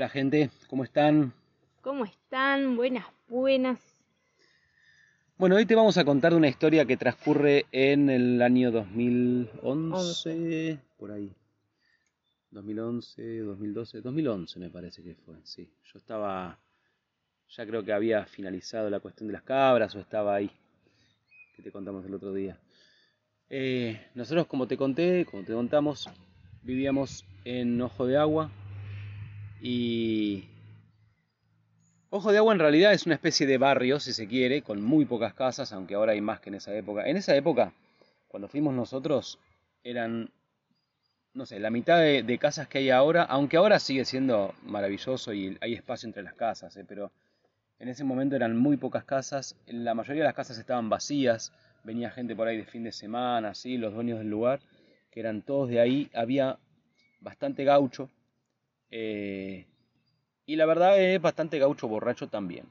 Hola gente, ¿cómo están? ¿Cómo están? Buenas, buenas. Bueno, hoy te vamos a contar de una historia que transcurre en el año 2011, por ahí. 2011, 2012, 2011 me parece que fue, sí. Yo estaba, ya creo que había finalizado la cuestión de las cabras o estaba ahí, que te contamos el otro día. Eh, nosotros, como te conté, como te contamos, vivíamos en Ojo de Agua y Ojo de Agua en realidad es una especie de barrio, si se quiere, con muy pocas casas, aunque ahora hay más que en esa época. En esa época, cuando fuimos nosotros, eran, no sé, la mitad de, casas que hay ahora, aunque ahora sigue siendo maravilloso y hay espacio entre las casas, ¿eh? pero en ese momento eran muy pocas casas, la mayoría de las casas estaban vacías, venía gente por ahí de fin de semana, así, los dueños del lugar, que eran todos de ahí, había bastante gaucho. Eh, y la verdad es bastante gaucho borracho también.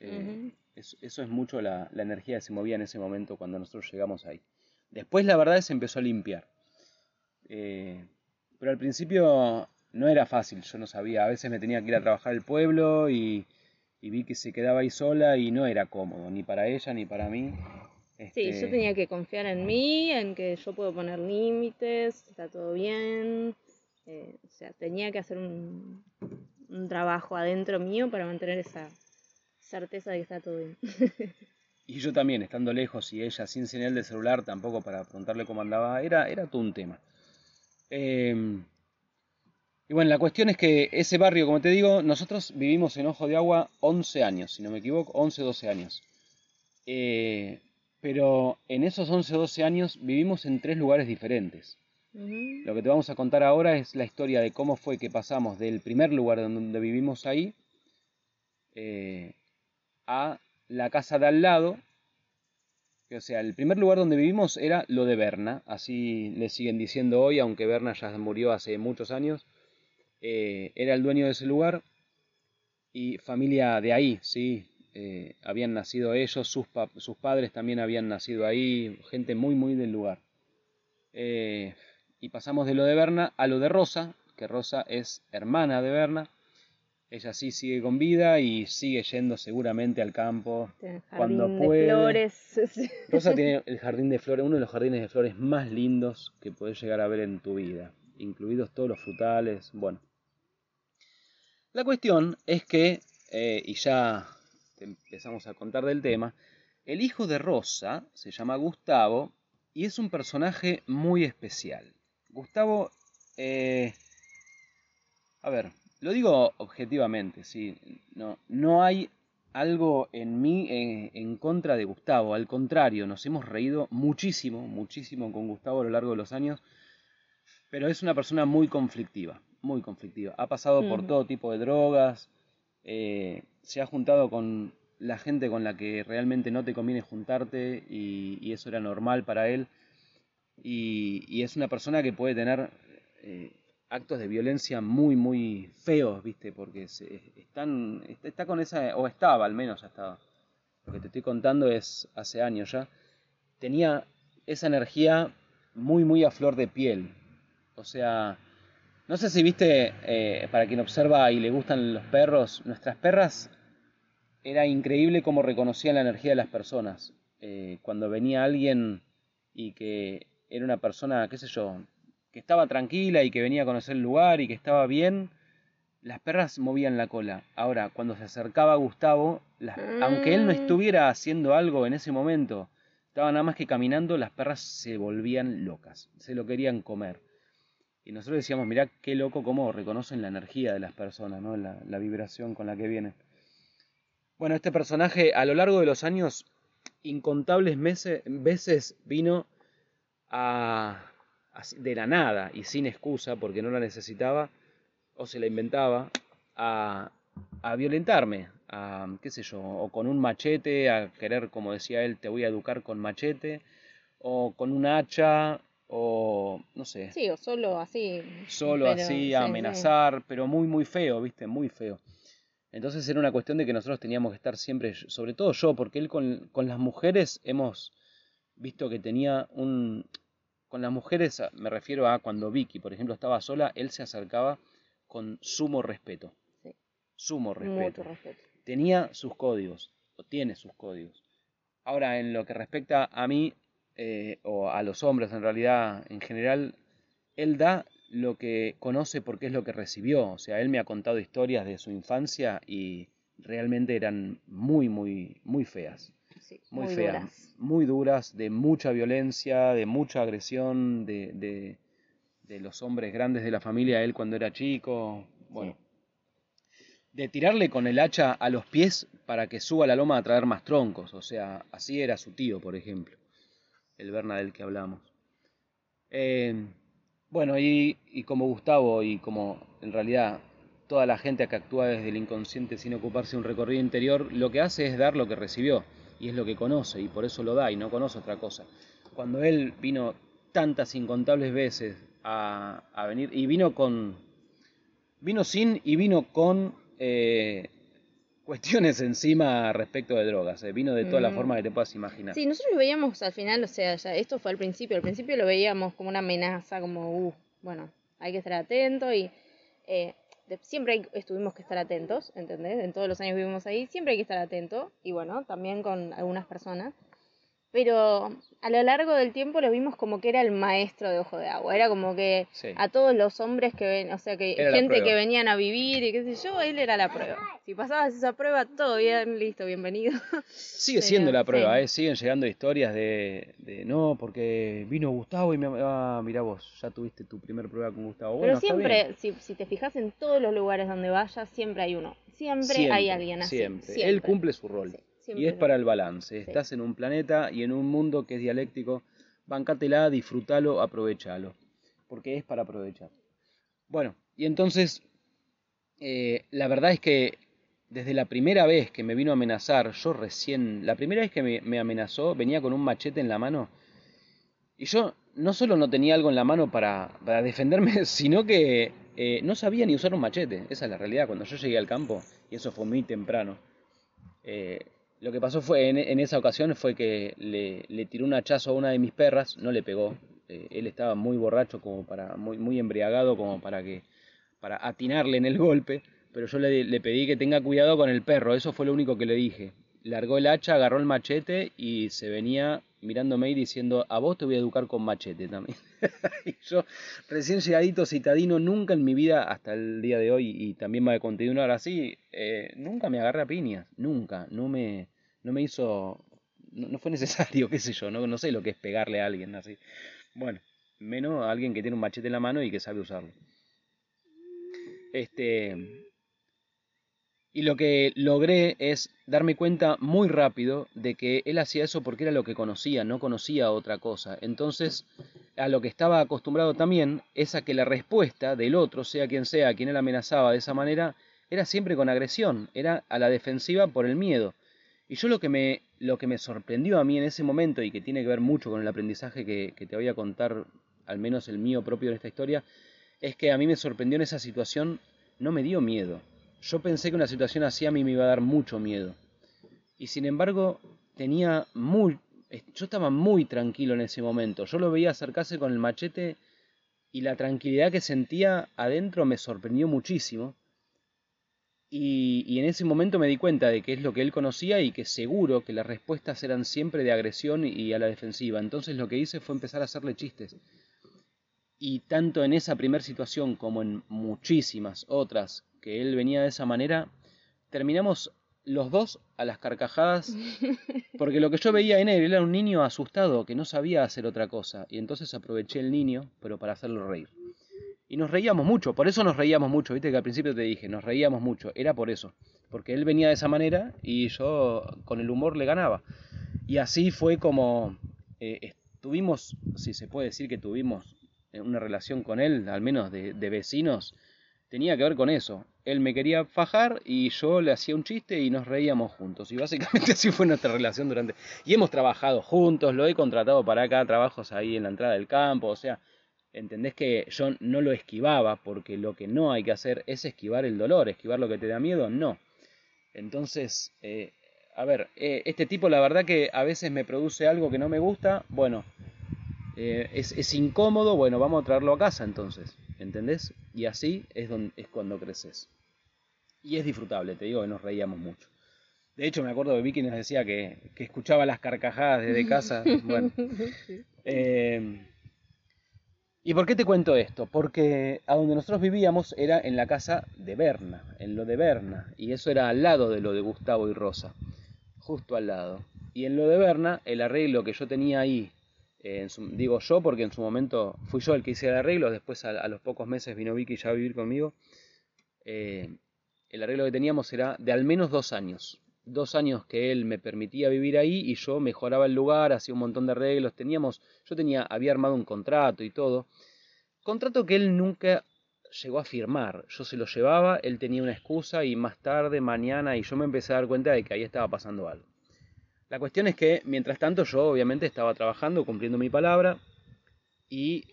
Eh, eso, es mucho la, energía que se movía en ese momento cuando nosotros llegamos ahí. Después la verdad se empezó a limpiar. Eh, pero al principio no era fácil, yo no sabía. A veces me tenía que ir a trabajar al pueblo y, vi que se quedaba ahí sola y no era cómodo, ni para ella ni para mí. Sí, yo este, tenía que confiar en mí, en que yo puedo poner límites, está todo bien. Eh, o sea, tenía que hacer un, trabajo adentro mío para mantener esa certeza de que está todo bien. y yo también, estando lejos y ella sin señal de celular, tampoco para preguntarle cómo andaba, era, era todo un tema. Em, y bueno, la cuestión es que ese barrio, como te digo, nosotros vivimos en Ojo de Agua 11 años, si no me equivoco, 11, 12 años. Eh, pero en esos 11, 12 años vivimos en tres lugares diferentes. Lo que te vamos a contar ahora es la historia de cómo fue que pasamos del primer lugar donde vivimos ahí eh, a la casa de al lado. O sea, el primer lugar donde vivimos era lo de Berna, así le siguen diciendo hoy, aunque Berna ya murió hace muchos años. Eh, era el dueño de ese lugar y familia de ahí, sí. Eh, habían nacido ellos, sus, sus, padres también habían nacido ahí, gente muy, muy del lugar. Y pasamos de lo de Berna a lo de Rosa, que Rosa es hermana de Berna. Ella sí sigue con vida y sigue yendo seguramente al campo cuando puede. flores. Rosa tiene el jardín de flores, uno de los jardines de flores más lindos que puedes llegar a ver en tu vida, incluidos todos los frutales. Bueno, la cuestión es que, eh, y ya empezamos a contar del tema, el hijo de Rosa se llama Gustavo y es un personaje muy especial. Gustavo, eh, a ver, lo digo objetivamente, sí, no, no hay algo en mí en, contra de Gustavo, al contrario, nos hemos reído muchísimo, muchísimo con Gustavo a lo largo de los años, pero es una persona muy conflictiva, muy conflictiva. Ha pasado por todo tipo de drogas, eh, se ha juntado con la gente con la que realmente no te conviene juntarte y eso era normal para él y, es una persona que puede tener eh, actos de violencia muy, muy feos, ¿viste? Porque están, está con esa, o estaba al menos, ya estaba. Lo que te estoy contando es hace años ya. Tenía esa energía muy, muy a flor de piel. O sea, no sé si viste, eh, para quien observa y le gustan los perros, nuestras perras, era increíble cómo reconocían la energía de las personas. Eh, cuando venía alguien y que era una persona, qué sé yo, que estaba tranquila y que venía a conocer el lugar y que estaba bien, las perras movían la cola. Ahora, cuando se acercaba a Gustavo, aunque él no mm. estuviera haciendo algo en ese momento, estaba nada más que caminando, las perras se volvían locas, se lo querían comer. Y nosotros decíamos, mirá qué loco cómo reconocen la energía de las personas, ¿no? la, la vibración con la que vienen. Bueno, este personaje a lo largo de los años, incontables meses, veces vino a, de la nada y sin excusa, porque no la necesitaba, o se la inventaba, a, a violentarme, a, qué sé yo, o con un machete, a querer, como decía él, te voy a educar con machete, o con un hacha, o no sé. Sí, o solo así. Solo así, a amenazar, pero muy, muy feo, viste, muy feo. Entonces era una cuestión de que nosotros teníamos que estar siempre, sobre todo yo, porque él con, con las mujeres hemos visto que tenía un... Con las mujeres me refiero a cuando Vicky, por ejemplo, estaba sola, él se acercaba con sumo respeto. sumo respeto. Tenía sus códigos, o tiene sus códigos. Ahora, en lo que respecta a mí, eh, o a los hombres en realidad en general, él da lo que conoce porque es lo que recibió. O sea, él me ha contado historias de su infancia y realmente eran muy, muy, muy feas. Muy, feas. Muy duras, de mucha violencia, de mucha agresión, de, de, de, los hombres grandes de la familia, él cuando era chico. Bueno. De tirarle con el hacha a los pies para que suba la loma a traer más troncos. O sea, así era su tío, por ejemplo. El Berna del que hablamos. Eh, bueno, y, y como Gustavo y como en realidad toda la gente que actúa desde el inconsciente sin ocuparse de un recorrido interior, lo que hace es dar lo que recibió y es lo que conoce y por eso lo da y no conoce otra cosa. Cuando él vino tantas incontables veces a, venir y vino con, vino sin y vino con eh, cuestiones encima respecto de drogas, eh, vino de toda la mm. forma que te puedas imaginar. Sí, nosotros lo veíamos al final, o sea, ya esto fue al principio, al principio lo veíamos como una amenaza, como, uh, bueno, hay que estar atento y... Eh, siempre estuvimos que estar atentos, ¿entendés? En todos los años vivimos ahí, siempre hay que estar atento, y bueno, también con algunas personas pero a lo largo del tiempo lo vimos como que era el maestro de Ojo de Agua, era como que a todos los hombres que ven, o sea, que gente que venían a vivir y qué sé yo, él era la prueba. Si pasabas esa prueba, todo bien, listo, bienvenido. Sigue siendo la prueba, ¿eh? siguen llegando historias de, de, no, porque vino Gustavo y me, ah, mira vos, ya tuviste tu primer prueba con Gustavo. Pero siempre, si, si te fijas en todos los lugares donde vayas, siempre hay uno, siempre, hay alguien así. Siempre. Él cumple su rol y es para el balance. Estás en un planeta y en un mundo que es dialéctico. Bancátela, disfrútalo, aprovechalo. Porque es para aprovechar. Bueno, y entonces, eh, la verdad es que desde la primera vez que me vino a amenazar, yo recién, la primera vez que me, amenazó, venía con un machete en la mano. Y yo no solo no tenía algo en la mano para, para defenderme, sino que eh, no sabía ni usar un machete. Esa es la realidad. Cuando yo llegué al campo, y eso fue muy temprano, eh, lo que pasó fue en, esa ocasión fue que le, tiró un hachazo a una de mis perras, no le pegó. Eh, él estaba muy borracho, como para, muy, muy embriagado, como para que, para atinarle en el golpe. Pero yo le, pedí que tenga cuidado con el perro, eso fue lo único que le dije. Largó el hacha, agarró el machete y se venía mirándome y diciendo, a vos te voy a educar con machete también. y yo, recién llegadito citadino, nunca en mi vida, hasta el día de hoy, y también me continuar así, eh, nunca me agarré a piñas, nunca, no me, no me hizo, no, fue necesario, qué sé yo, no, no sé lo que es pegarle a alguien así. Bueno, menos a alguien que tiene un machete en la mano y que sabe usarlo. Este, y lo que logré es darme cuenta muy rápido de que él hacía eso porque era lo que conocía, no conocía otra cosa. Entonces, a lo que estaba acostumbrado también es a que la respuesta del otro, sea quien sea, quien él amenazaba de esa manera, era siempre con agresión, era a la defensiva por el miedo. Y yo lo que me, lo que me sorprendió a mí en ese momento, y que tiene que ver mucho con el aprendizaje que, que te voy a contar, al menos el mío propio en esta historia, es que a mí me sorprendió en esa situación, no me dio miedo, yo pensé que una situación así a mí me iba a dar mucho miedo. Y sin embargo, tenía muy... Yo estaba muy tranquilo en ese momento. Yo lo veía acercarse con el machete y la tranquilidad que sentía adentro me sorprendió muchísimo. Y, y, en ese momento me di cuenta de que es lo que él conocía y que seguro que las respuestas eran siempre de agresión y a la defensiva. Entonces lo que hice fue empezar a hacerle chistes. Y tanto en esa primera situación como en muchísimas otras que él venía de esa manera, terminamos los dos a las carcajadas, porque lo que yo veía en él era un niño asustado que no sabía hacer otra cosa, y entonces aproveché el niño, pero para hacerlo reír. Y nos reíamos mucho, por eso nos reíamos mucho, viste que al principio te dije, nos reíamos mucho, era por eso, porque él venía de esa manera y yo con el humor le ganaba. Y así fue como eh, tuvimos, si se puede decir que tuvimos una relación con él, al menos de vecinos, tenía que ver con eso él me quería fajar y yo le hacía un chiste y nos reíamos juntos. Y básicamente así fue nuestra relación durante... Y hemos trabajado juntos, lo he contratado para acá, trabajos ahí en la entrada del campo, o sea, entendés que yo no lo esquivaba porque lo que no hay que hacer es esquivar el dolor, esquivar lo que te da miedo, no. Entonces, eh, a ver, eh, este tipo la verdad que a veces me produce algo que no me gusta, bueno, eh, es, es incómodo, bueno, vamos a traerlo a casa entonces, ¿entendés? Y así es, donde, es cuando creces. Y es disfrutable, te digo que nos reíamos mucho. De hecho, me acuerdo de Vicky nos decía que, escuchaba las carcajadas desde casa. Bueno. Eh, ¿Y por qué te cuento esto? Porque a donde nosotros vivíamos era en la casa de Berna, en lo de Berna, y eso era al lado de lo de Gustavo y Rosa, justo al lado. Y en lo de Berna, el arreglo que yo tenía ahí, digo yo porque en su momento fui yo el que hice el arreglo, después a, los pocos meses vino Vicky ya a vivir conmigo, eh, el arreglo que teníamos era de al menos dos años. Dos años que él me permitía vivir ahí y yo mejoraba el lugar, hacía un montón de arreglos. Teníamos, yo tenía, había armado un contrato y todo. Contrato que él nunca llegó a firmar. Yo se lo llevaba, él tenía una excusa y más tarde, mañana, y yo me empecé a dar cuenta de que ahí estaba pasando algo. La cuestión es que, mientras tanto, yo obviamente estaba trabajando, cumpliendo mi palabra, y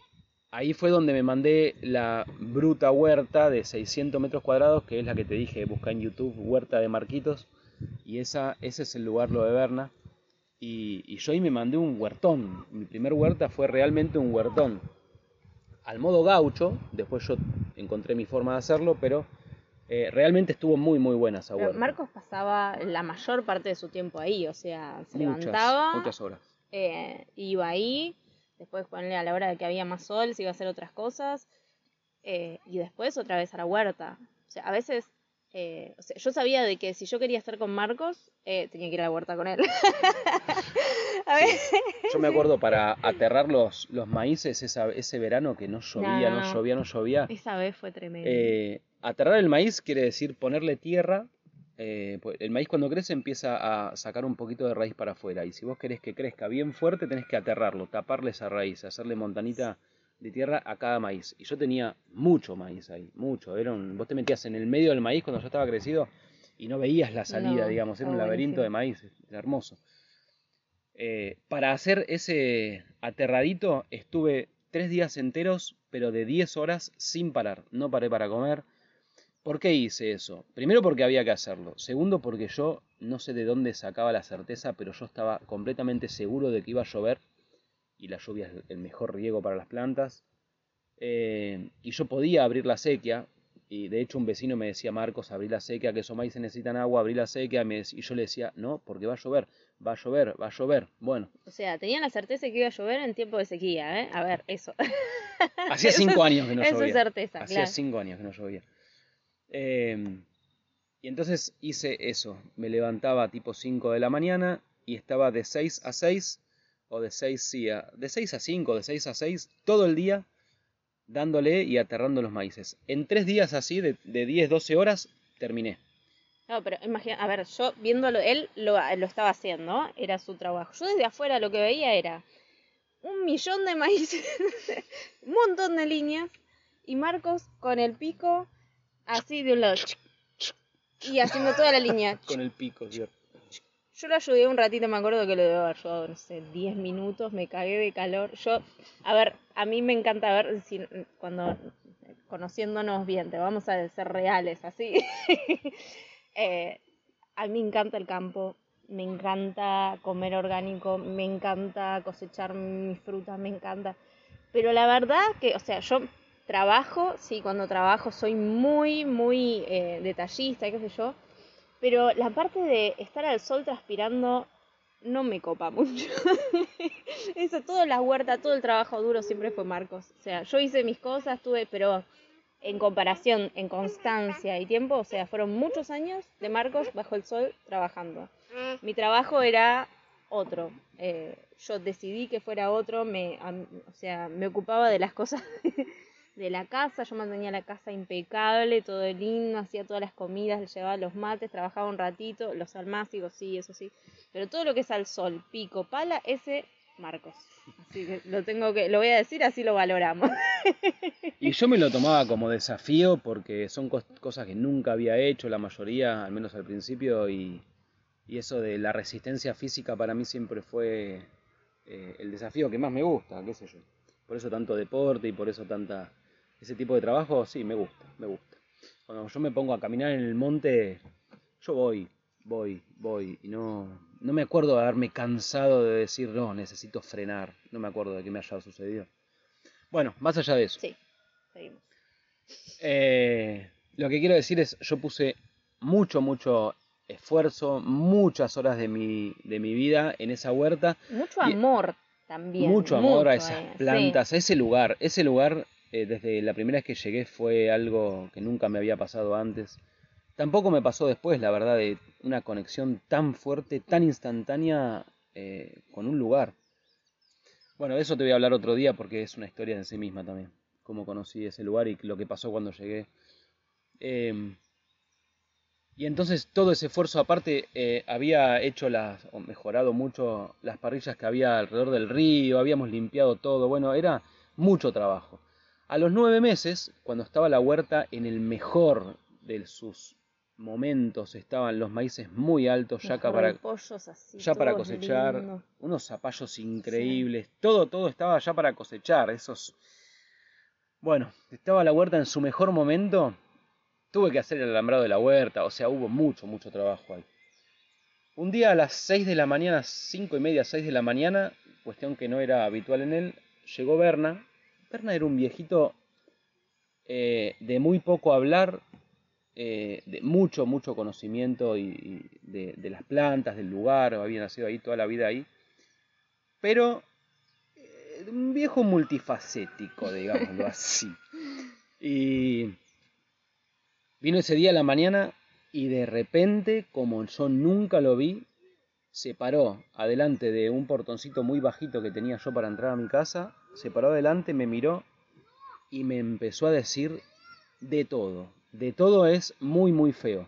ahí fue donde me mandé la bruta huerta de 600 metros cuadrados, que es la que te dije, busca en YouTube, huerta de Marquitos, y esa, ese es el lugar, lo de Berna. Y, yo ahí me mandé un huertón. Mi primer huerta fue realmente un huertón. Al modo gaucho, después yo encontré mi forma de hacerlo, pero eh, realmente estuvo muy, muy buena esa huerta. Marcos pasaba la mayor parte de su tiempo ahí, o sea, se levantaba. Muchas horas. Eh, iba ahí, después ponerle a la hora de que había más sol, se iba a hacer otras cosas, eh, y después otra vez a la huerta. O sea, a veces eh, yo sabía de que si yo quería estar con Marcos, eh, tenía que ir a la huerta con él. Yo me acuerdo para aterrar los, los maíces ese verano que no llovía, no, llovía, no llovía. Esa vez fue tremendo. Eh, aterrar el maíz quiere decir ponerle tierra. Pues, el maíz cuando crece empieza a sacar un poquito de raíz para afuera. Y si vos querés que crezca bien fuerte, tenés que aterrarlo, taparle esa raíz, hacerle montanita de tierra a cada maíz. Y yo tenía mucho maíz ahí, mucho. Era vos te metías en el medio del maíz cuando yo estaba crecido y no veías la salida, digamos, era un laberinto de maíz, era hermoso. Eh, para hacer ese aterradito estuve tres días enteros, pero de 10 horas sin parar. No paré para comer. ¿Por qué hice eso? Primero porque había que hacerlo. Segundo porque yo no sé de dónde sacaba la certeza, pero yo estaba completamente seguro de que iba a llover y la lluvia es el mejor riego para las plantas. Eh, y yo podía abrir la sequía, y de hecho un vecino me decía, Marcos, abrí la sequía, que esos maíz necesitan agua, abrí la sequía, y yo le decía, no, porque va a llover, va a llover, va a llover. Bueno. O sea, tenían la certeza que iba a llover en tiempo de sequía, ¿eh? A ver, eso. Hacía cinco años que no llovía. Eso es certeza, Hacía cinco años que no llovía. Eh, y entonces hice eso, me levantaba tipo 5 de la mañana y estaba de 6 a 6 o de 6, a, de 6 a 5, de 6 a 6, todo el día dándole y aterrando los maíces. En tres días así, de, de 10, 12 horas, terminé. No, pero imagina, a ver, yo viéndolo, él lo, lo, estaba haciendo, era su trabajo. Yo desde afuera lo que veía era un millón de maíces, un montón de líneas, y Marcos con el pico así de un lado. Y haciendo toda la línea. con el pico, cierto. Yo lo ayudé un ratito, me acuerdo que lo debo haber ayudado, no sé, 10 minutos, me cagué de calor. Yo, a ver, a mí me encanta ver si, cuando conociéndonos bien, te vamos a ser reales, así. Eh, a mí me encanta el campo, me encanta comer orgánico, me encanta cosechar mis frutas, me encanta. Pero la verdad que, o sea, yo trabajo, sí, cuando trabajo soy muy, muy eh, detallista, qué sé yo pero la parte de estar al sol transpirando no me copa mucho. Eso, toda la huerta, todo el trabajo duro siempre fue Marcos. O sea, yo hice mis cosas, tuve, pero en comparación, en constancia y tiempo, o sea, fueron muchos años de Marcos bajo el sol trabajando. Mi trabajo era otro. Eh, yo decidí que fuera otro, me, o sea, me ocupaba de las cosas de la casa, yo mantenía la casa impecable, todo lindo, hacía todas las comidas, le llevaba los mates, trabajaba un ratito, los almácigos, sí, eso sí, pero todo lo que es al sol, pico, pala, ese Marcos. Así que lo tengo que, lo voy a decir, así lo valoramos. Y yo me lo tomaba como desafío porque son cosas que nunca había hecho, la mayoría, al menos al principio, y, y eso de la resistencia física para mí siempre fue eh, el desafío que más me gusta, qué sé yo. Por eso tanto deporte y por eso tanta ese tipo de trabajo, sí, me gusta, me gusta. Cuando yo me pongo a caminar en el monte, yo voy, voy, voy, y no, no me acuerdo de haberme cansado de decir, no, necesito frenar, no me acuerdo de que me haya sucedido. Bueno, más allá de eso. Sí, seguimos. Eh, lo que quiero decir es, yo puse mucho, mucho esfuerzo, muchas horas de mi, de mi vida en esa huerta. Mucho amor también. Mucho amor a esas eh, plantas, a ese lugar. Ese lugar, eh, desde la primera vez que llegué, fue algo que nunca me había pasado antes. Tampoco me pasó después, la verdad, de una conexión tan fuerte, tan instantánea eh, con un lugar. Bueno, de eso te voy a hablar otro día porque es una historia en sí misma también. Cómo conocí ese lugar y lo que pasó cuando llegué. Em, y entonces todo ese esfuerzo aparte eh, había hecho las, o mejorado mucho las parrillas que había alrededor del río, habíamos limpiado todo, bueno, era mucho trabajo. A los nueve meses, cuando estaba la huerta en el mejor de sus momentos, estaban los maíces muy altos ya, para, ya para cosechar, unos zapallos increíbles, todo, todo estaba ya para cosechar, esos... Bueno, estaba la huerta en su mejor momento Tuve que hacer el alambrado de la huerta, o sea, hubo mucho, mucho trabajo ahí. Un día a las 6 de la mañana, 5 y media, 6 de la mañana, cuestión que no era habitual en él, llegó Berna. Berna era un viejito eh, de muy poco hablar, eh, de mucho, mucho conocimiento y, de, de, las plantas, del lugar, había nacido ahí toda la vida ahí. Pero eh, un viejo multifacético, digámoslo así. Y Vino ese día a la mañana y de repente, como yo nunca lo vi, se paró adelante de un portoncito muy bajito que tenía yo para entrar a mi casa, se paró adelante, me miró y me empezó a decir de todo. De todo es muy, muy feo.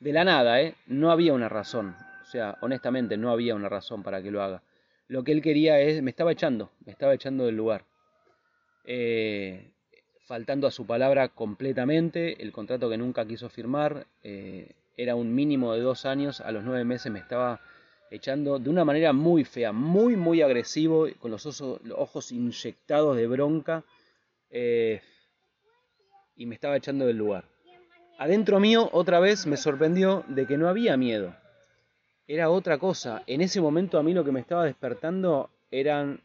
De la nada, ¿eh? No había una razón. O sea, honestamente, no había una razón para que lo haga. Lo que él quería es, me estaba echando, me estaba echando del lugar. Eh, faltando a su palabra completamente, el contrato que nunca quiso firmar, eh, era un mínimo de dos años, a los nueve meses me estaba echando de una manera muy fea, muy, muy agresivo, con los, ojos inyectados de bronca, eh, y me estaba echando del lugar. Adentro mío, otra vez, me sorprendió de que no había miedo. Era otra cosa. En ese momento a mí lo que me estaba despertando eran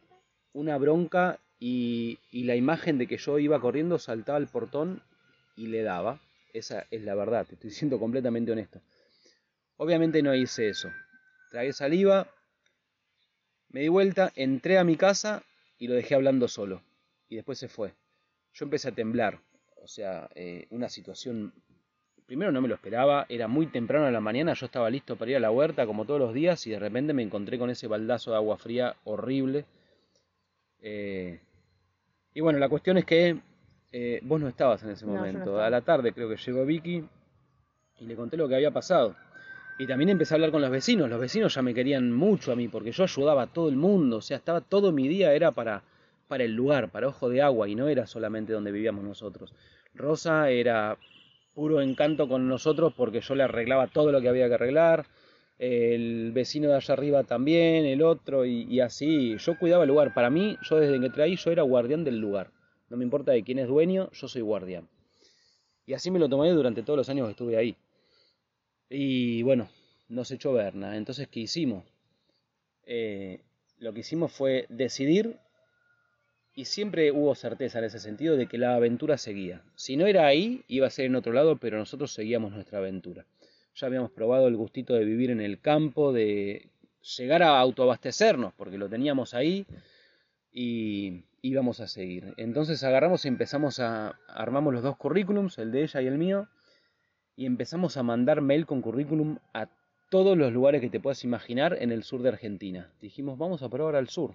una bronca y, la imagen de que yo iba corriendo, saltaba al portón y le daba. Esa es la verdad, te estoy siendo completamente honesto. Obviamente no hice eso. Tragué saliva, me di vuelta, entré a mi casa y lo dejé hablando solo. Y después se fue. Yo empecé a temblar. O sea, eh, una situación... Primero no me lo esperaba, era muy temprano en la mañana, yo estaba listo para ir a la huerta como todos los días y de repente me encontré con ese baldazo de agua fría horrible. Eh, y bueno, la cuestión es que eh, vos no estabas en ese momento. a la tarde creo que llegó Vicky y le conté lo que había pasado. Y también empecé a hablar con los vecinos. Los vecinos ya me querían mucho a mí porque yo ayudaba a todo el mundo. O sea, estaba todo mi día era para, para el lugar, para Ojo de Agua y no era solamente donde vivíamos nosotros. Rosa era puro encanto con nosotros porque yo le arreglaba todo lo que había que arreglar el vecino de allá arriba también, el otro, y, así. Yo cuidaba el lugar. Para mí, yo desde que entré ahí, yo era guardián del lugar. No me importa de quién es dueño, yo soy guardián. Y así me lo tomé durante todos los años que estuve ahí. Y bueno, nos echó Berna. Entonces, ¿qué hicimos? Eh, lo que hicimos fue decidir, y siempre hubo certeza en ese sentido, de que la aventura seguía. Si no era ahí, iba a ser en otro lado, pero nosotros seguíamos nuestra aventura ya habíamos probado el gustito de vivir en el campo, de llegar a autoabastecernos, porque lo teníamos ahí y íbamos a seguir. Entonces agarramos y empezamos a, armamos los dos currículums, el de ella y el mío, y empezamos a mandar mail con currículum a todos los lugares que te puedas imaginar en el sur de Argentina. Dijimos, vamos a probar al sur.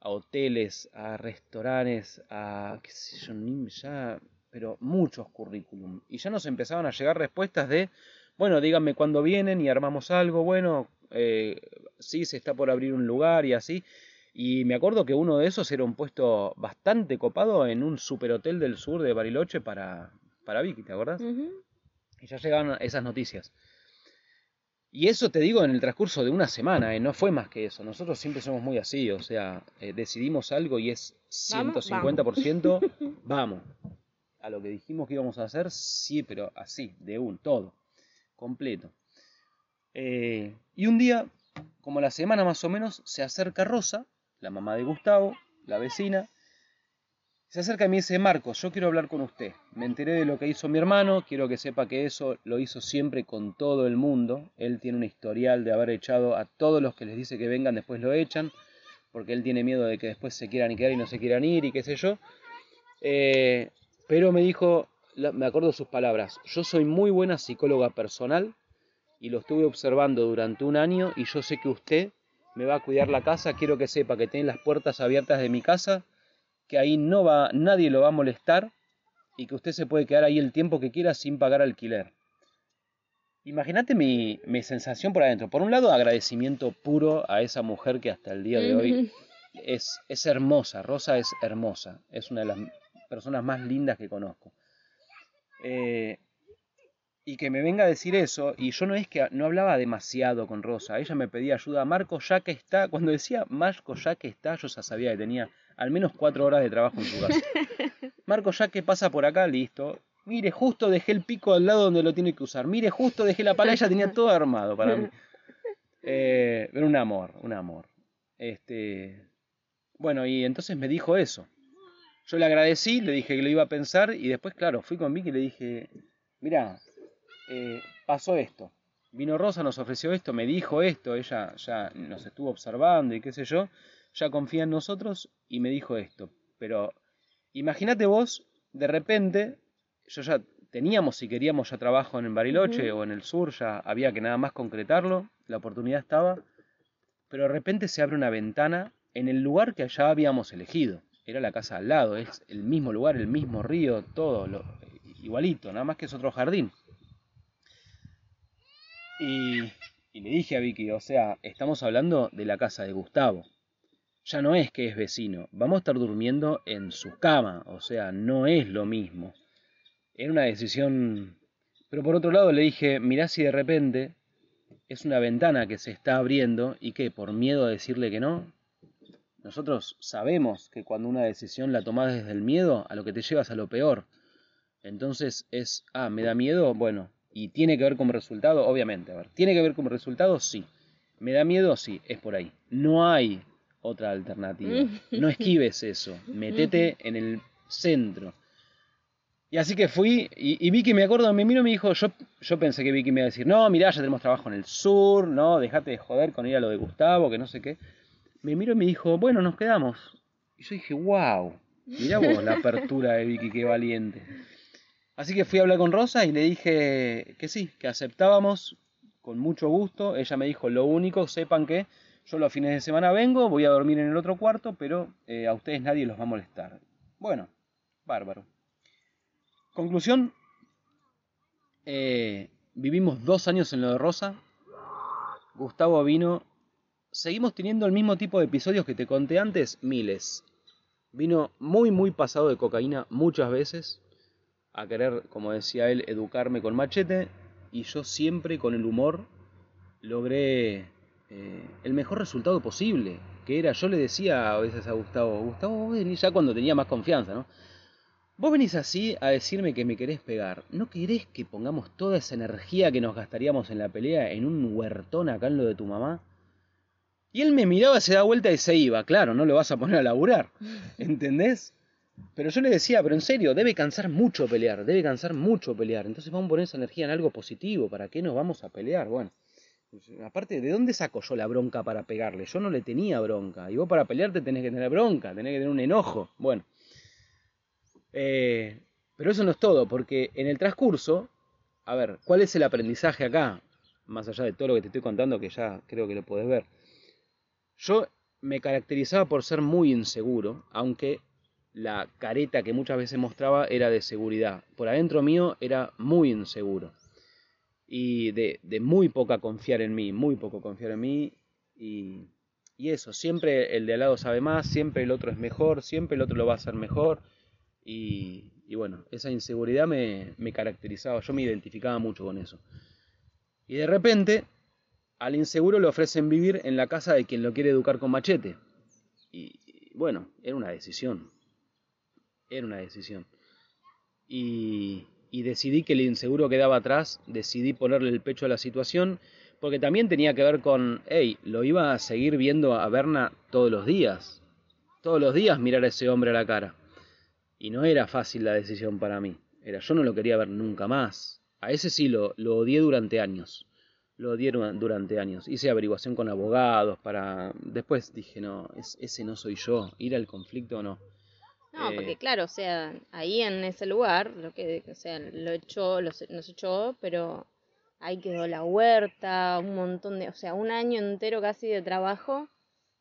A hoteles, a restaurantes, a qué sé yo, ya pero muchos currículum. Y ya nos empezaban a llegar respuestas de, bueno, díganme cuándo vienen y armamos algo, bueno, eh, sí, se está por abrir un lugar y así. Y me acuerdo que uno de esos era un puesto bastante copado en un superhotel del sur de Bariloche para, para Vicky, ¿te acuerdas? Y ya llegaban esas noticias. Y eso te digo en el transcurso de una semana, ¿eh? no fue más que eso. Nosotros siempre somos muy así, o sea, eh, decidimos algo y es 150%, vamos a lo que dijimos que íbamos a hacer, sí, pero así, de un, todo, completo. Eh, y un día, como la semana más o menos, se acerca Rosa, la mamá de Gustavo, la vecina, Se acerca y me dice, Marcos, yo quiero hablar con usted. Me enteré de lo que hizo mi hermano, quiero que sepa que eso lo hizo siempre con todo el mundo. Él tiene un historial de haber echado a todos los que les dice que vengan, después lo echan, porque él tiene miedo de que después se quieran quedar y no se quieran ir y qué sé yo. Eh, pero me dijo, me acuerdo sus palabras, yo soy muy buena psicóloga personal y lo estuve observando durante un año y yo sé que usted me va a cuidar la casa, quiero que sepa que tiene las puertas abiertas de mi casa que ahí no va, nadie lo va a molestar y que usted se puede quedar ahí el tiempo que quiera sin pagar alquiler. Imagínate mi, mi, sensación por adentro. Por un lado, agradecimiento puro a esa mujer que hasta el día de hoy es, es hermosa. Rosa es hermosa. Es una de las personas más lindas que conozco. Eh, y que me venga a decir eso, y yo no es que no hablaba demasiado con Rosa, ella me pedía ayuda, Marco ya que está, cuando decía Marco ya que está, yo ya sabía que tenía al menos cuatro horas de trabajo en su casa. Marco ya que pasa por acá, listo. Mire, justo dejé el pico al lado donde lo tiene que usar. Mire, justo dejé la pala, ella tenía todo armado para mí. Eh, pero un amor, un amor. Este, bueno, y entonces me dijo eso. Yo le agradecí, le dije que lo iba a pensar y después, claro, fui con Vicky y le dije, mira, eh, pasó esto. Vino Rosa, nos ofreció esto, me dijo esto, ella ya nos estuvo observando y qué sé yo, ya confía en nosotros y me dijo esto. Pero imagínate vos, de repente, yo ya teníamos, si queríamos ya trabajo en Bariloche o en el sur, ya había que nada más concretarlo, la oportunidad estaba, pero de repente se abre una ventana en el lugar que allá habíamos elegido. Era la casa al lado, es el mismo lugar, el mismo río, todo lo, igualito, nada más que es otro jardín. Y, le dije a Vicky, o sea, estamos hablando de la casa de Gustavo. Ya no es que es vecino, vamos a estar durmiendo en su cama, o sea, no es lo mismo. Era una decisión... Pero por otro lado le dije, mirá si de repente es una ventana que se está abriendo y que por miedo a decirle que no, nosotros sabemos que cuando una decisión la tomas desde el miedo, a lo que te llevas a lo peor. Entonces es, ah, me da miedo, bueno, y tiene que ver como resultado, obviamente, a ver, tiene que ver como resultado, sí. ¿Me da miedo? Sí, es por ahí. No hay otra alternativa. No esquives eso. Metete en el centro. Y así que fui, y, Vicky, me acuerdo, me miro y me dijo, yo, yo pensé que Vicky me iba a decir, no, mirá, ya tenemos trabajo en el sur, no, dejate de joder con ir a lo de Gustavo, que no sé qué. Me miro y me dijo, bueno, nos quedamos. Y yo dije, wow, mirá vos la apertura de Vicky, qué valiente. Así que fui a hablar con Rosa y le dije que sí, que aceptábamos con mucho gusto. Ella me dijo, lo único, sepan que yo los fines de semana vengo, voy a dormir en el otro cuarto, pero eh, a ustedes nadie los va a molestar. Bueno, bárbaro. Conclusión, eh, vivimos dos años en lo de Rosa. Gustavo vino. Seguimos teniendo el mismo tipo de episodios que te conté antes, miles. Vino muy, muy pasado de cocaína muchas veces a querer, como decía él, educarme con machete y yo siempre con el humor logré eh, el mejor resultado posible, que era, yo le decía a veces a Gustavo, Gustavo, vos venís ya cuando tenía más confianza, ¿no? Vos venís así a decirme que me querés pegar, ¿no querés que pongamos toda esa energía que nos gastaríamos en la pelea en un huertón acá en lo de tu mamá? Y él me miraba, se da vuelta y se iba, claro, no lo vas a poner a laburar, ¿entendés? Pero yo le decía, pero en serio, debe cansar mucho pelear, debe cansar mucho pelear. Entonces vamos a poner esa energía en algo positivo, ¿para qué nos vamos a pelear? Bueno, aparte, ¿de dónde saco yo la bronca para pegarle? Yo no le tenía bronca. Y vos para pelearte tenés que tener bronca, tenés que tener un enojo. Bueno. Eh, pero eso no es todo, porque en el transcurso, a ver, ¿cuál es el aprendizaje acá? Más allá de todo lo que te estoy contando, que ya creo que lo podés ver. Yo me caracterizaba por ser muy inseguro, aunque la careta que muchas veces mostraba era de seguridad. Por adentro mío era muy inseguro. Y de, muy poca confiar en mí, muy poco confiar en mí. Y, eso, siempre el de al lado sabe más, siempre el otro es mejor, siempre el otro lo va a hacer mejor. Y, bueno, esa inseguridad me, me caracterizaba, yo me identificaba mucho con eso. Y de repente, al inseguro le ofrecen vivir en la casa de quien lo quiere educar con machete. Y bueno, era una decisión era una decisión. Y, decidí que el inseguro quedaba atrás, decidí ponerle el pecho a la situación, porque también tenía que ver con, hey, lo iba a seguir viendo a Berna todos los días, todos los días mirar a ese hombre a la cara. Y no era fácil la decisión para mí. Era, yo no lo quería ver nunca más. A ese sí lo, lo odié durante años. Lo odié durante años. Hice averiguación con abogados para... Después dije, no, ese no soy yo. Ir al conflicto no. No, porque eh, claro, o sea, ahí en ese lugar, lo que, o sea, lo echó, lo, nos echó, pero ahí quedó la huerta, un montón de, o sea, un año entero casi de trabajo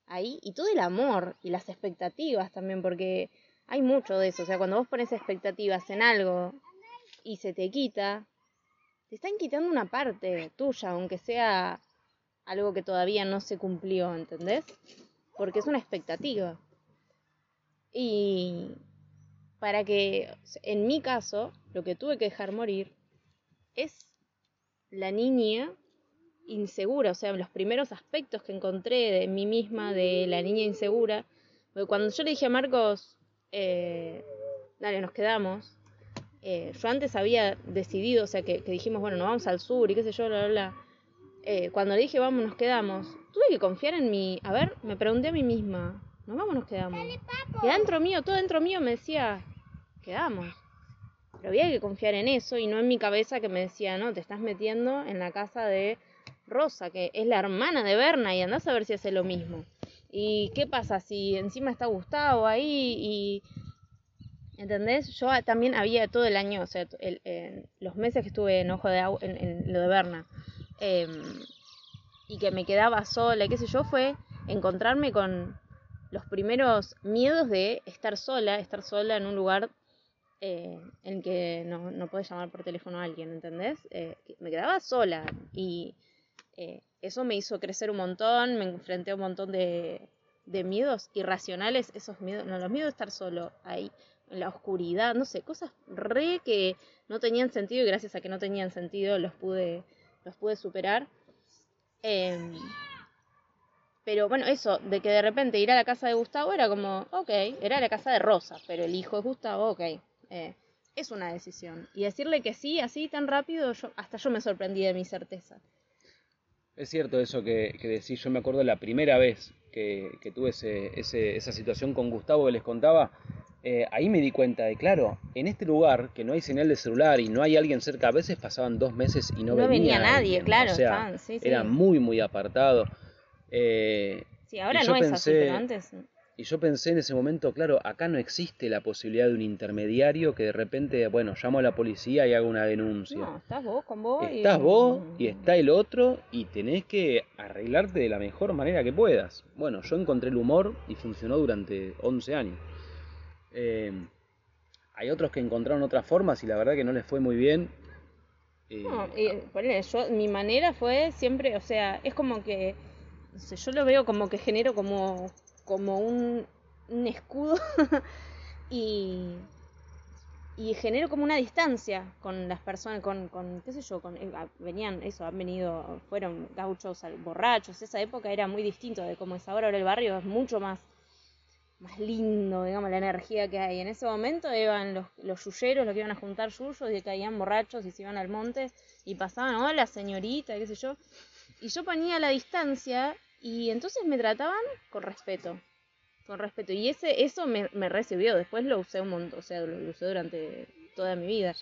ahí y todo el amor y las expectativas también, porque hay mucho de eso, o sea, cuando vos pones expectativas en algo y se te quita, te están quitando una parte tuya, aunque sea algo que todavía no se cumplió, ¿entendés? Porque es una expectativa. Y para que, en mi caso, lo que tuve que dejar morir es la niña insegura, o sea, los primeros aspectos que encontré de mí misma, de la niña insegura. Porque cuando yo le dije a Marcos, eh, dale, nos quedamos, eh, yo antes había decidido, o sea, que, dijimos, bueno, nos vamos al sur y qué sé yo, bla, bla, bla. Eh, cuando le dije, vamos, nos quedamos, tuve que confiar en mí. A ver, me pregunté a mí misma, nos vamos, nos quedamos. Y dentro mío, todo dentro mío me decía, quedamos. Pero había que confiar en eso y no en mi cabeza que me decía, no, te estás metiendo en la casa de Rosa, que es la hermana de Berna, y andás a ver si hace lo mismo. ¿Y qué pasa si encima está Gustavo ahí y... ¿Entendés? Yo también había todo el año, o sea, los meses que estuve en Ojo de Agua, en, lo de Berna, em, y que me quedaba sola, qué sé yo, fue encontrarme con los primeros miedos de estar sola, estar sola en un lugar eh, en que no, no puedes llamar por teléfono a alguien, ¿entendés? Eh, me quedaba sola y eh, eso me hizo crecer un montón, me enfrenté a un montón de, de miedos irracionales, esos miedos, no, los miedos de estar solo ahí, en la oscuridad, no sé, cosas re que no tenían sentido y gracias a que no tenían sentido los pude, los pude superar. Pero bueno, eso, de que de repente ir a la casa de Gustavo era como, ok, era la casa de Rosa, pero el hijo de Gustavo, ok. Eh, es una decisión. Y decirle que sí, así tan rápido, yo, hasta yo me sorprendí de mi certeza. Es cierto eso que, que decís, yo me acuerdo la primera vez que, que tuve ese, ese, esa situación con Gustavo que les contaba, eh, ahí me di cuenta de, claro, en este lugar que no hay señal de celular y no hay alguien cerca, a veces pasaban dos meses y no, venía, nadie, claro. O sea, era muy, muy apartado. Eh, sí, ahora no es así, pero antes... Y yo pensé en ese momento, claro, acá no existe la posibilidad de un intermediario que de repente, bueno, llamo a la policía y hago una denuncia. No, estás vos con vos. Estás vos y está el otro y tenés que arreglarte de la mejor manera que puedas. Bueno, yo encontré el humor y funcionó durante 11 años. Eh, hay otros que encontraron otras formas y la verdad que no les fue muy bien. Eh, no, yo, mi manera fue siempre, o sea, es como que, no sé, yo lo veo como que genero como como un, escudo y, y genero como una distancia con las personas, con, con qué sé yo, con, eh, ah, venían, eso, han venido, fueron gauchos borrachos, esa época era muy distinto de cómo es ahora, ahora el barrio es mucho más, más lindo, digamos, la energía que hay. En ese momento iban los, los yuyeros, los que iban a juntar yuyos y caían borrachos y se iban al monte y pasaban, hola señorita, qué sé yo. Y yo ponía la distancia y entonces me trataban con respeto. Con respeto. Y ese, eso me, recibió. Después lo usé un montón. O sea, lo, usé durante toda mi vida.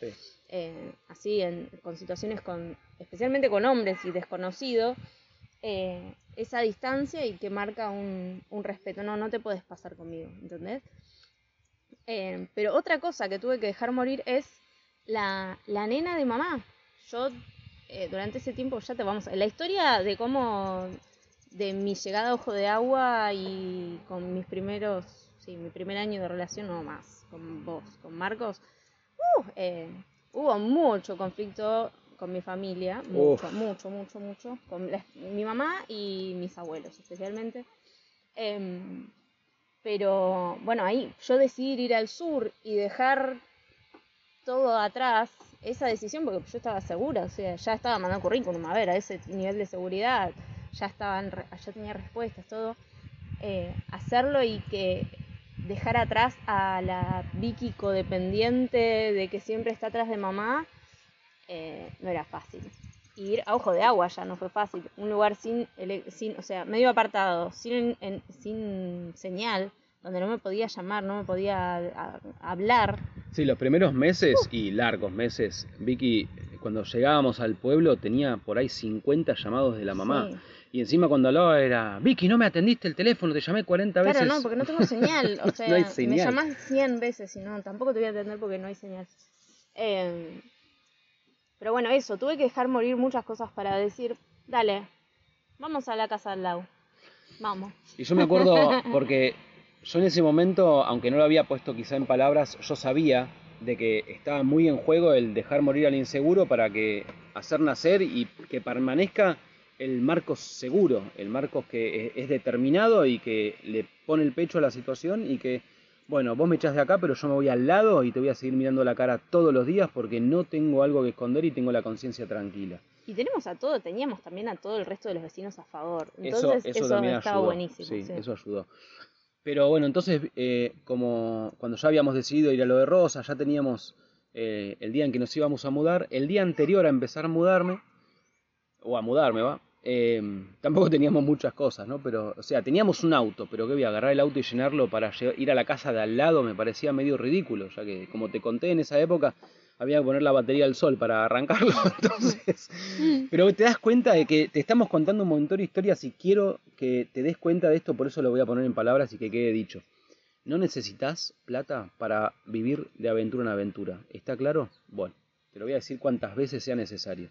Eh, así, en, con situaciones con. especialmente con hombres y desconocidos. Eh, esa distancia y que marca un, un, respeto. No, no te puedes pasar conmigo. ¿Entendés? Eh, pero otra cosa que tuve que dejar morir es la, la nena de mamá. Yo durante ese tiempo ya te vamos a... La historia de cómo de mi llegada a Ojo de Agua y con mis primeros, sí, mi primer año de relación no más, con vos, con Marcos, uh, eh, hubo mucho conflicto con mi familia, mucho, mucho, mucho, mucho, con mi mamá y mis abuelos especialmente. Em, pero bueno, ahí yo decidí ir al sur y dejar todo atrás, esa decisión, porque yo estaba segura, o sea, ya estaba mandando currículum, a ver, a ese nivel de seguridad, ya estaban, ya tenía respuestas, todo, eh, hacerlo y que dejar atrás a la Vicky codependiente de que siempre está atrás de mamá, eh, no era fácil. ir a ojo de agua ya no fue fácil. Un lugar sin, sin o sea, medio apartado, sin, sin señal, donde no me podía llamar, no me podía hablar. Sí, los primeros meses y largos meses, Vicky, cuando llegábamos al pueblo tenía por ahí 50 llamados de la mamá. Y encima cuando hablaba era, Vicky, no me atendiste el teléfono, te llamé 40 veces. Claro, no, porque no tengo señal. O sea, me llamás 100 veces y no, tampoco te voy a atender porque no hay señal. Em, pero bueno, eso, tuve que dejar morir muchas cosas para decir, dale, vamos a la casa al lado. Vamos. Y yo me acuerdo porque yo en ese momento, aunque no lo había puesto quizá en palabras, yo sabía de que estaba muy en juego el dejar morir al inseguro para que hacer nacer y que permanezca el Marcos seguro, el Marcos que es determinado y que le pone el pecho a la situación y que, bueno, vos me echás de acá, pero yo me voy al lado y te voy a seguir mirando la cara todos los días porque no tengo algo que esconder y tengo la conciencia tranquila. Y tenemos a todo, teníamos también a todo el resto de los vecinos a favor. Entonces eso, eso, estaba buenísimo. Sí, eso ayudó. Pero bueno, entonces, eh, como cuando ya habíamos decidido ir a lo de Rosa, ya teníamos eh, el día en que nos íbamos a mudar, el día anterior a empezar a mudarme, o a mudarme, ¿va? Em, tampoco teníamos muchas cosas, ¿no? Pero, o sea, teníamos un auto, pero que voy a agarrar el auto y llenarlo para ir a la casa de al lado me parecía medio ridículo, ya que, como te conté en esa época, había que poner la batería al sol para arrancarlo. Entonces, pero te das cuenta de que te estamos contando un montón de historias y quiero que te des cuenta de esto, por eso lo voy a poner en palabras y que quede dicho. No necesitas plata para vivir de aventura en aventura. ¿Está claro? Bueno, te lo voy a decir cuantas veces sea necesario.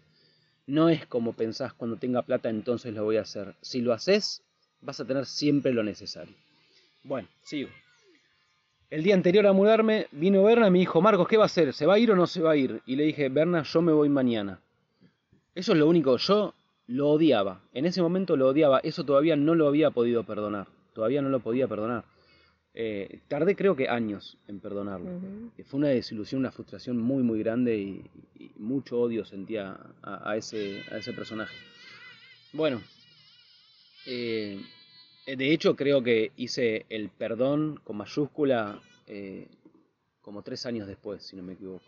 No es como pensás cuando tenga plata entonces lo voy a hacer. Si lo haces, vas a tener siempre lo necesario. Bueno, sigo. El día anterior a mudarme, vino Berna y me dijo, Marcos, ¿qué va a hacer? ¿Se va a ir o no se va a ir? Y le dije, Berna, yo me voy mañana. Eso es lo único, yo lo odiaba. En ese momento lo odiaba, eso todavía no lo había podido perdonar. Todavía no lo podía perdonar. Eh, tardé creo que años en perdonarlo. Fue una desilusión, una frustración muy, muy grande y, mucho odio sentía a, ese, a ese personaje. Bueno, eh, de hecho creo que hice el perdón con mayúscula eh, como tres años después, si no me equivoco.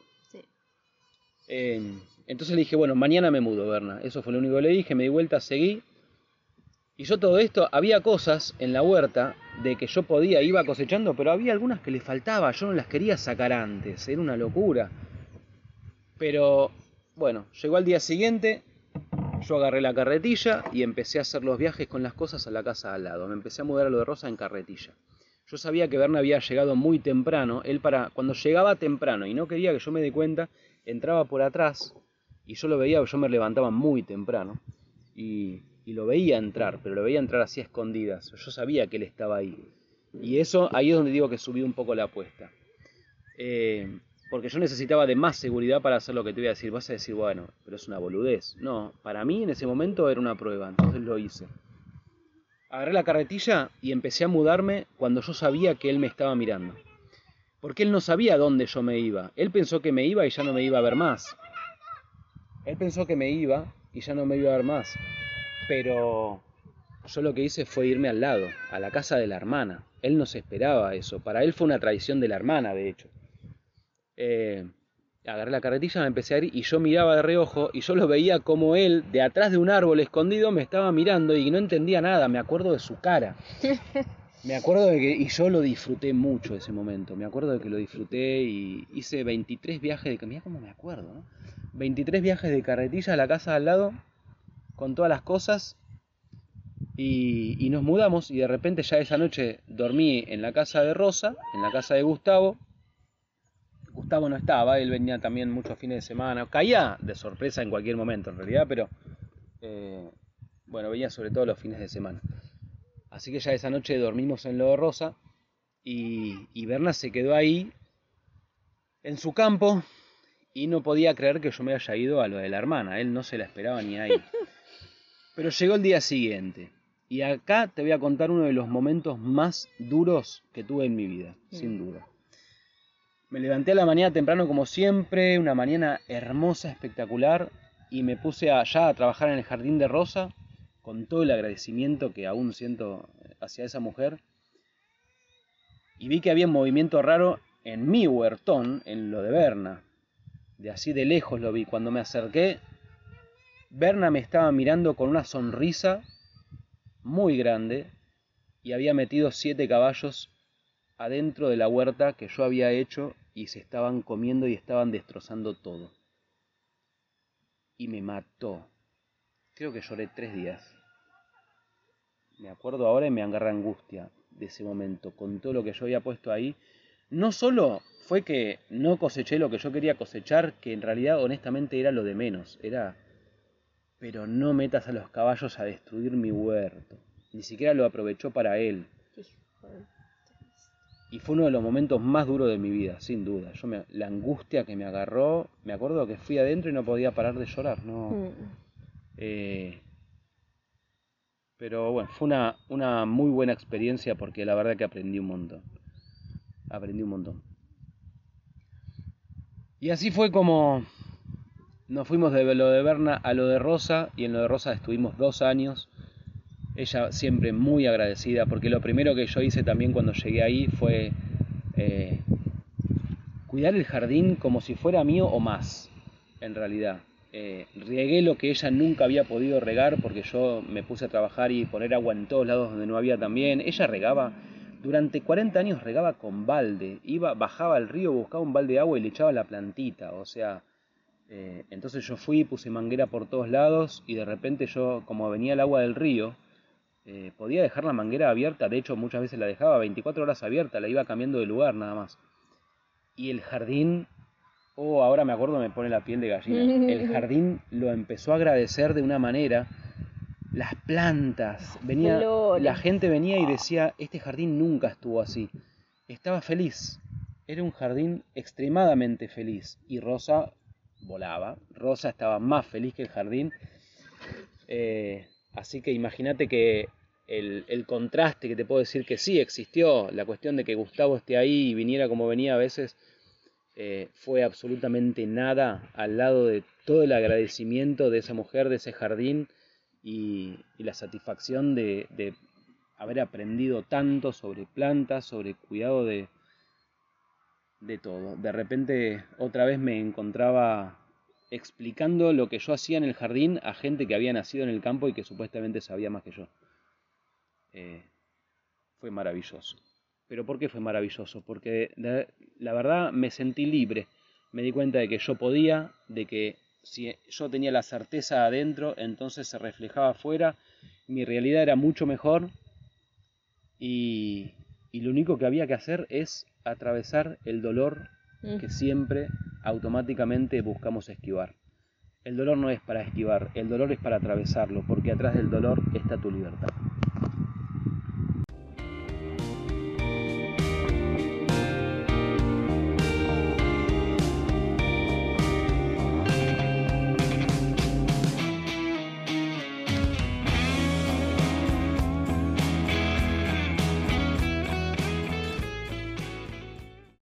entonces le dije, bueno, mañana me mudo, Berna. Eso fue lo único que le dije, me di vuelta, seguí y yo todo esto, había cosas en la huerta de que yo podía, iba cosechando, pero había algunas que le faltaba, yo no las quería sacar antes, era una locura. Pero bueno, llegó al día siguiente, yo agarré la carretilla y empecé a hacer los viajes con las cosas a la casa al lado. Me empecé a mudar a lo de Rosa en carretilla. Yo sabía que Berna había llegado muy temprano. Él para cuando llegaba temprano y no quería que yo me dé cuenta, entraba por atrás y yo lo veía, yo me levantaba muy temprano y y lo veía entrar, pero lo veía entrar así a escondidas. Yo sabía que él estaba ahí. Y eso, ahí es donde digo que subí un poco la apuesta. Eh, porque yo necesitaba de más seguridad para hacer lo que te voy a decir. Vas a decir, bueno, pero es una boludez. No, para mí en ese momento era una prueba, entonces lo hice. Agarré la carretilla y empecé a mudarme cuando yo sabía que él me estaba mirando. Porque él no sabía dónde yo me iba. Él pensó que me iba y ya no me iba a ver más. Él pensó que me iba y ya no me iba a ver más. Pero yo lo que hice fue irme al lado, a la casa de la hermana. Él no se esperaba eso. Para él fue una traición de la hermana, de hecho. Eh, agarré la carretilla, me empecé a ir y yo miraba de reojo y yo lo veía como él, de atrás de un árbol escondido, me estaba mirando y no entendía nada. Me acuerdo de su cara. Me acuerdo de que, y yo lo disfruté mucho ese momento, me acuerdo de que lo disfruté y hice 23 viajes de, mira cómo me acuerdo, ¿no? 23 viajes de carretilla a la casa al lado con todas las cosas y, nos mudamos y de repente ya esa noche dormí en la casa de Rosa, en la casa de Gustavo. Gustavo no estaba, él venía también muchos fines de semana, caía de sorpresa en cualquier momento en realidad, pero eh, bueno, venía sobre todo los fines de semana. Así que ya esa noche dormimos en lo de Rosa y, y Berna se quedó ahí en su campo y no podía creer que yo me haya ido a lo de la hermana, él no se la esperaba ni ahí. Pero llegó el día siguiente. Y acá te voy a contar uno de los momentos más duros que tuve en mi vida, mm. sin duda. Me levanté a la mañana temprano como siempre, una mañana hermosa, espectacular, y me puse allá a trabajar en el jardín de Rosa, con todo el agradecimiento que aún siento hacia esa mujer. Y vi que había un movimiento raro en mi huertón, en lo de Berna. De así de lejos lo vi. Cuando me acerqué, Berna me estaba mirando con una sonrisa muy grande y había metido siete caballos adentro de la huerta que yo había hecho y se estaban comiendo y estaban destrozando todo. Y me mató. Creo que lloré tres días. Me acuerdo ahora y me agarra angustia de ese momento, con todo lo que yo había puesto ahí. No solo fue que no coseché lo que yo quería cosechar, que en realidad honestamente era lo de menos, era, pero no metas a los caballos a destruir mi huerto. Ni siquiera lo aprovechó para él. Y fue uno de los momentos más duros de mi vida, sin duda. Yo me, la angustia que me agarró, me acuerdo que fui adentro y no podía parar de llorar. No, mm. eh, pero bueno, fue una, una muy buena experiencia porque la verdad que aprendí un montón. Aprendí un montón. Y así fue como nos fuimos de lo de Berna a lo de Rosa y en lo de Rosa estuvimos dos años. Ella siempre muy agradecida porque lo primero que yo hice también cuando llegué ahí fue eh, cuidar el jardín como si fuera mío o más, en realidad. Eh, regué lo que ella nunca había podido regar porque yo me puse a trabajar y poner agua en todos lados donde no había también. Ella regaba, durante 40 años regaba con balde, iba, bajaba al río, buscaba un balde de agua y le echaba la plantita, o sea, eh, entonces yo fui, puse manguera por todos lados y de repente yo, como venía el agua del río, eh, podía dejar la manguera abierta, de hecho muchas veces la dejaba 24 horas abierta, la iba cambiando de lugar nada más. Y el jardín Oh, ahora me acuerdo, me pone la piel de gallina. El jardín lo empezó a agradecer de una manera. Las plantas, venía, la gente venía y decía, este jardín nunca estuvo así. Estaba feliz. Era un jardín extremadamente feliz. Y Rosa volaba. Rosa estaba más feliz que el jardín. Eh, así que imagínate que el, contraste que te puedo decir que sí existió, la cuestión de que Gustavo esté ahí y viniera como venía a veces, eh, fue absolutamente nada al lado de todo el agradecimiento de esa mujer, de ese jardín y, la satisfacción de, de, haber aprendido tanto sobre plantas, sobre cuidado de, de todo. De repente otra vez me encontraba explicando lo que yo hacía en el jardín a gente que había nacido en el campo y que supuestamente sabía más que yo. Eh, fue maravilloso. ¿Pero por qué fue maravilloso? Porque la verdad me sentí libre. Me di cuenta de que yo podía, de que si yo tenía la certeza adentro, entonces se reflejaba afuera. Mi realidad era mucho mejor y, y lo único que había que hacer es atravesar el dolor mm. que siempre automáticamente buscamos esquivar. El dolor no es para esquivar, el dolor es para atravesarlo, porque atrás del dolor está tu libertad.